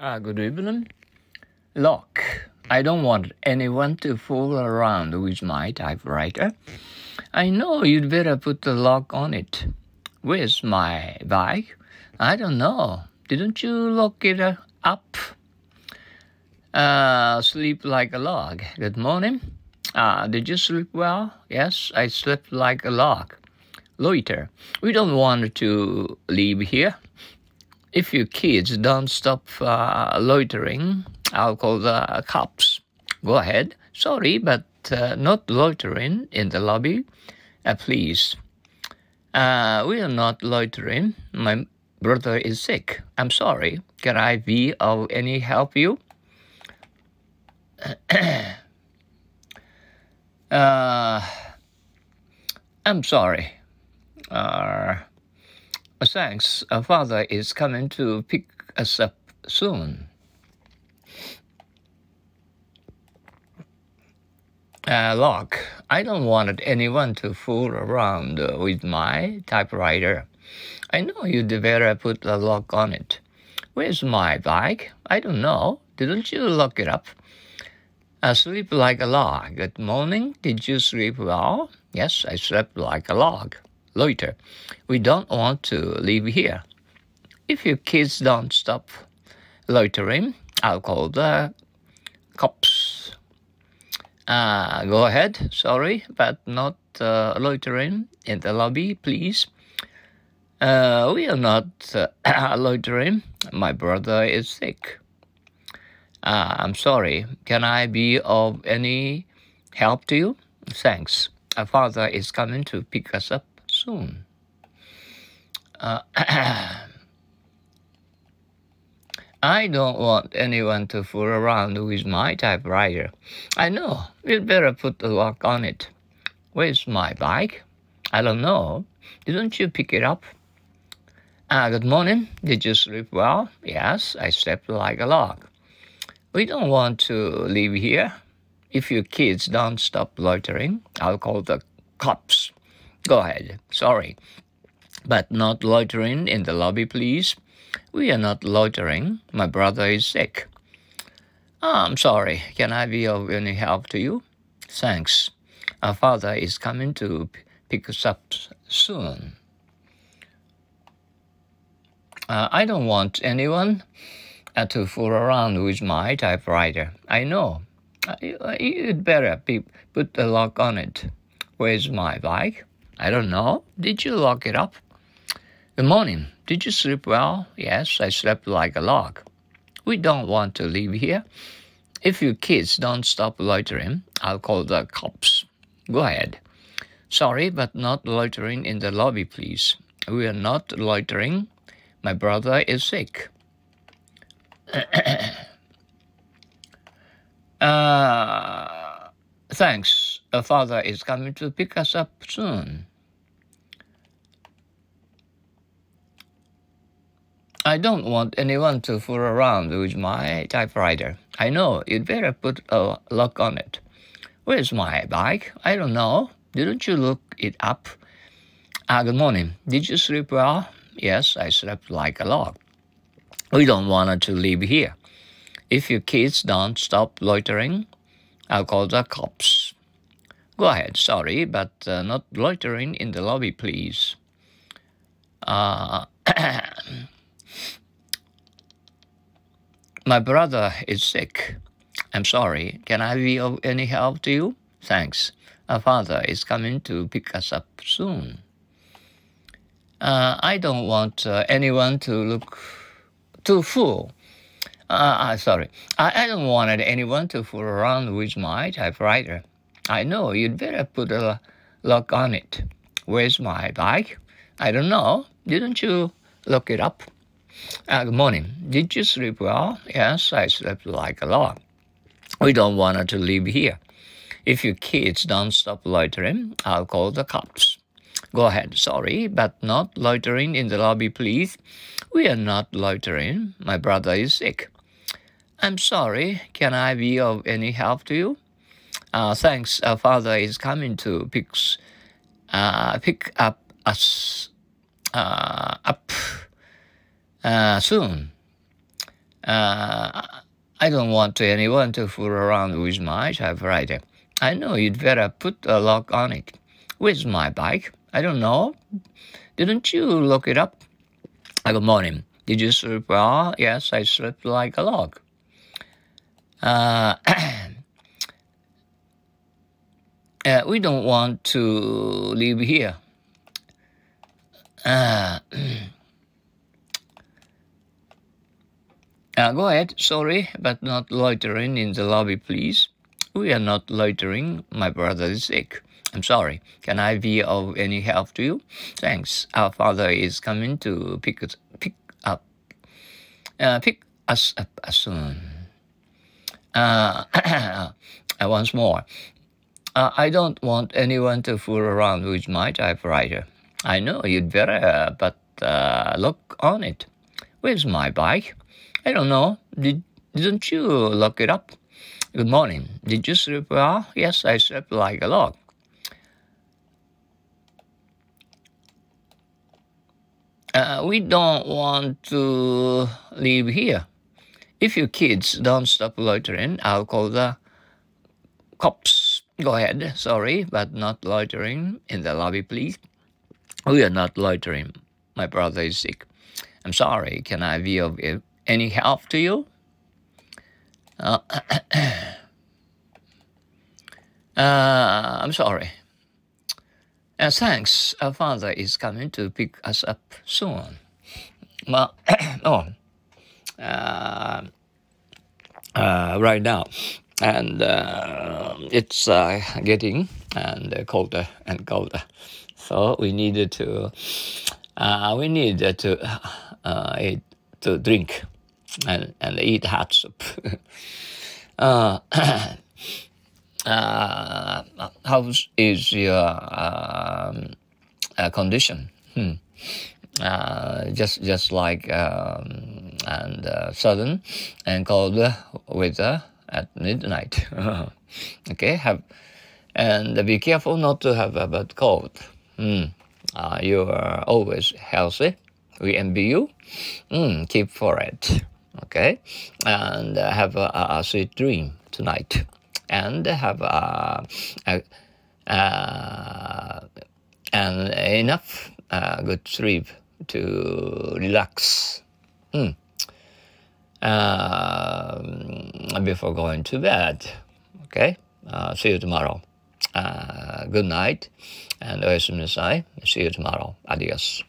Uh, good evening. Look, I don't want anyone to fool around with my typewriter. I know you'd better put the lock on it. Where's my bike? I don't know. Didn't you lock it uh, up? Uh, sleep like a log. Good morning. Uh, did you sleep well? Yes, I slept like a log. Loiter. We don't want to leave here. If you kids don't stop uh, loitering, I'll call the cops. Go ahead. Sorry, but uh, not loitering in the lobby. Uh, please. Uh, we are not loitering. My brother is sick. I'm sorry. Can I be of any help you? uh, I'm sorry. Uh, thanks. Father is coming to pick us up soon. Uh, I don't want anyone to fool around with my typewriter. I know you'd better put a lock on it. Where's my bike? I don't know. Didn't you lock it up? I sleep like a log. Good morning. Did you sleep well? Yes, I slept like a log. Loiter. We don't want to leave here. If your kids don't stop loitering, I'll call the cops. Uh, go ahead. Sorry, but not uh, loitering in the lobby, please. Uh, we are not uh, loitering. My brother is sick. Uh, I'm sorry. Can I be of any help to you? Thanks. Our father is coming to pick us up soon. Uh, I don't want anyone to fool around with my typewriter. I know. You'd better put the lock on it. Where's my bike? I don't know. Didn't you pick it up? Uh, good morning. Did you sleep well? Yes, I slept like a log. We don't want to leave here. If you kids don't stop loitering, I'll call the cops. Go ahead. Sorry. But not loitering in the lobby, please. We are not loitering. My brother is sick. Oh, I'm sorry. Can I be of any help to you? Thanks. Our father is coming to pick us up soon. Uh, I don't want anyone uh, to fool around with my typewriter. I know. You'd better be, put the lock on it. Where's my bike? I don't know. Did you lock it up? Good morning. Did you sleep well? Yes, I slept like a log. We don't want to leave here. If you kids don't stop loitering, I'll call the cops. Go ahead. Sorry, but not loitering in the lobby, please. We are not loitering. My brother is sick. uh, thanks. A father is coming to pick us up soon. I don't want anyone to fool around with my typewriter. I know you'd better put a lock on it. Where's my bike? I don't know. Didn't you look it up? Ah, good morning. Did you sleep well? Yes, I slept like a log. We don't want to leave here. If your kids don't stop loitering, I'll call the cops. Go ahead, sorry, but uh, not loitering in the lobby, please. Uh, My brother is sick. I'm sorry. Can I be of any help to you? Thanks. Our father is coming to pick us up soon. Uh, I don't want uh, anyone to look too full. Uh, sorry. I, I don't want anyone to fool around with my typewriter. I know you'd better put a lock on it. Where's my bike? I don't know. Didn't you look it up? Uh, good morning. Did you sleep well? Yes, I slept like a log. We don't want to live here. If your kids don't stop loitering, I'll call the cops. Go ahead. Sorry, but not loitering in the lobby, please. We are not loitering. My brother is sick. I'm sorry. Can I be of any help to you? Uh, thanks. Our father is coming to pick, uh, pick up us uh, up uh, soon. Uh, I don't want anyone to fool around with my typewriter. I know you'd better put a lock on it. Where's my bike? I don't know. Didn't you look it up? Good morning. Did you sleep well? Yes, I slept like a log. Uh, uh, we don't want to live here. Uh, uh, go ahead, sorry, but not loitering in the lobby, please. We are not loitering. My brother is sick. I'm sorry. Can I be of any help to you? Thanks. Our father is coming to pick us, pick up, uh, pick us up soon. Uh, once more, uh, I don't want anyone to fool around with my typewriter. I know you'd better, but uh, look on it. Where's my bike? I don't know. Did, didn't you lock it up? Good morning. Did you sleep well? Yes, I slept like a log. Uh, we don't want to live here. If you kids don't stop loitering, I'll call the cops. Go ahead, sorry, but not loitering in the lobby, please. We are not loitering. My brother is sick. I'm sorry. Can I be of any help to you? Uh, uh, I'm sorry. Uh, thanks. Our father is coming to pick us up soon. Well, oh, uh, uh, right now, and uh, it's uh, getting and colder and colder. So we needed to, uh, we needed to eat, to drink and, and eat hot soup. uh, how is your um, uh, condition? Hmm. Uh, just just like um, and uh, sudden and cold weather at midnight. okay, have and be careful not to have a bad cold. Mm. Uh, you are always healthy. We envy you. Mm, keep for it. Okay, and uh, have a, a, sweet dream tonight and have a, uh, uh, and enough uh, good sleep to relax mm. uh, before going to bed. Okay, uh, see you tomorrow. Uh, good night and. See you tomorrow. Adios.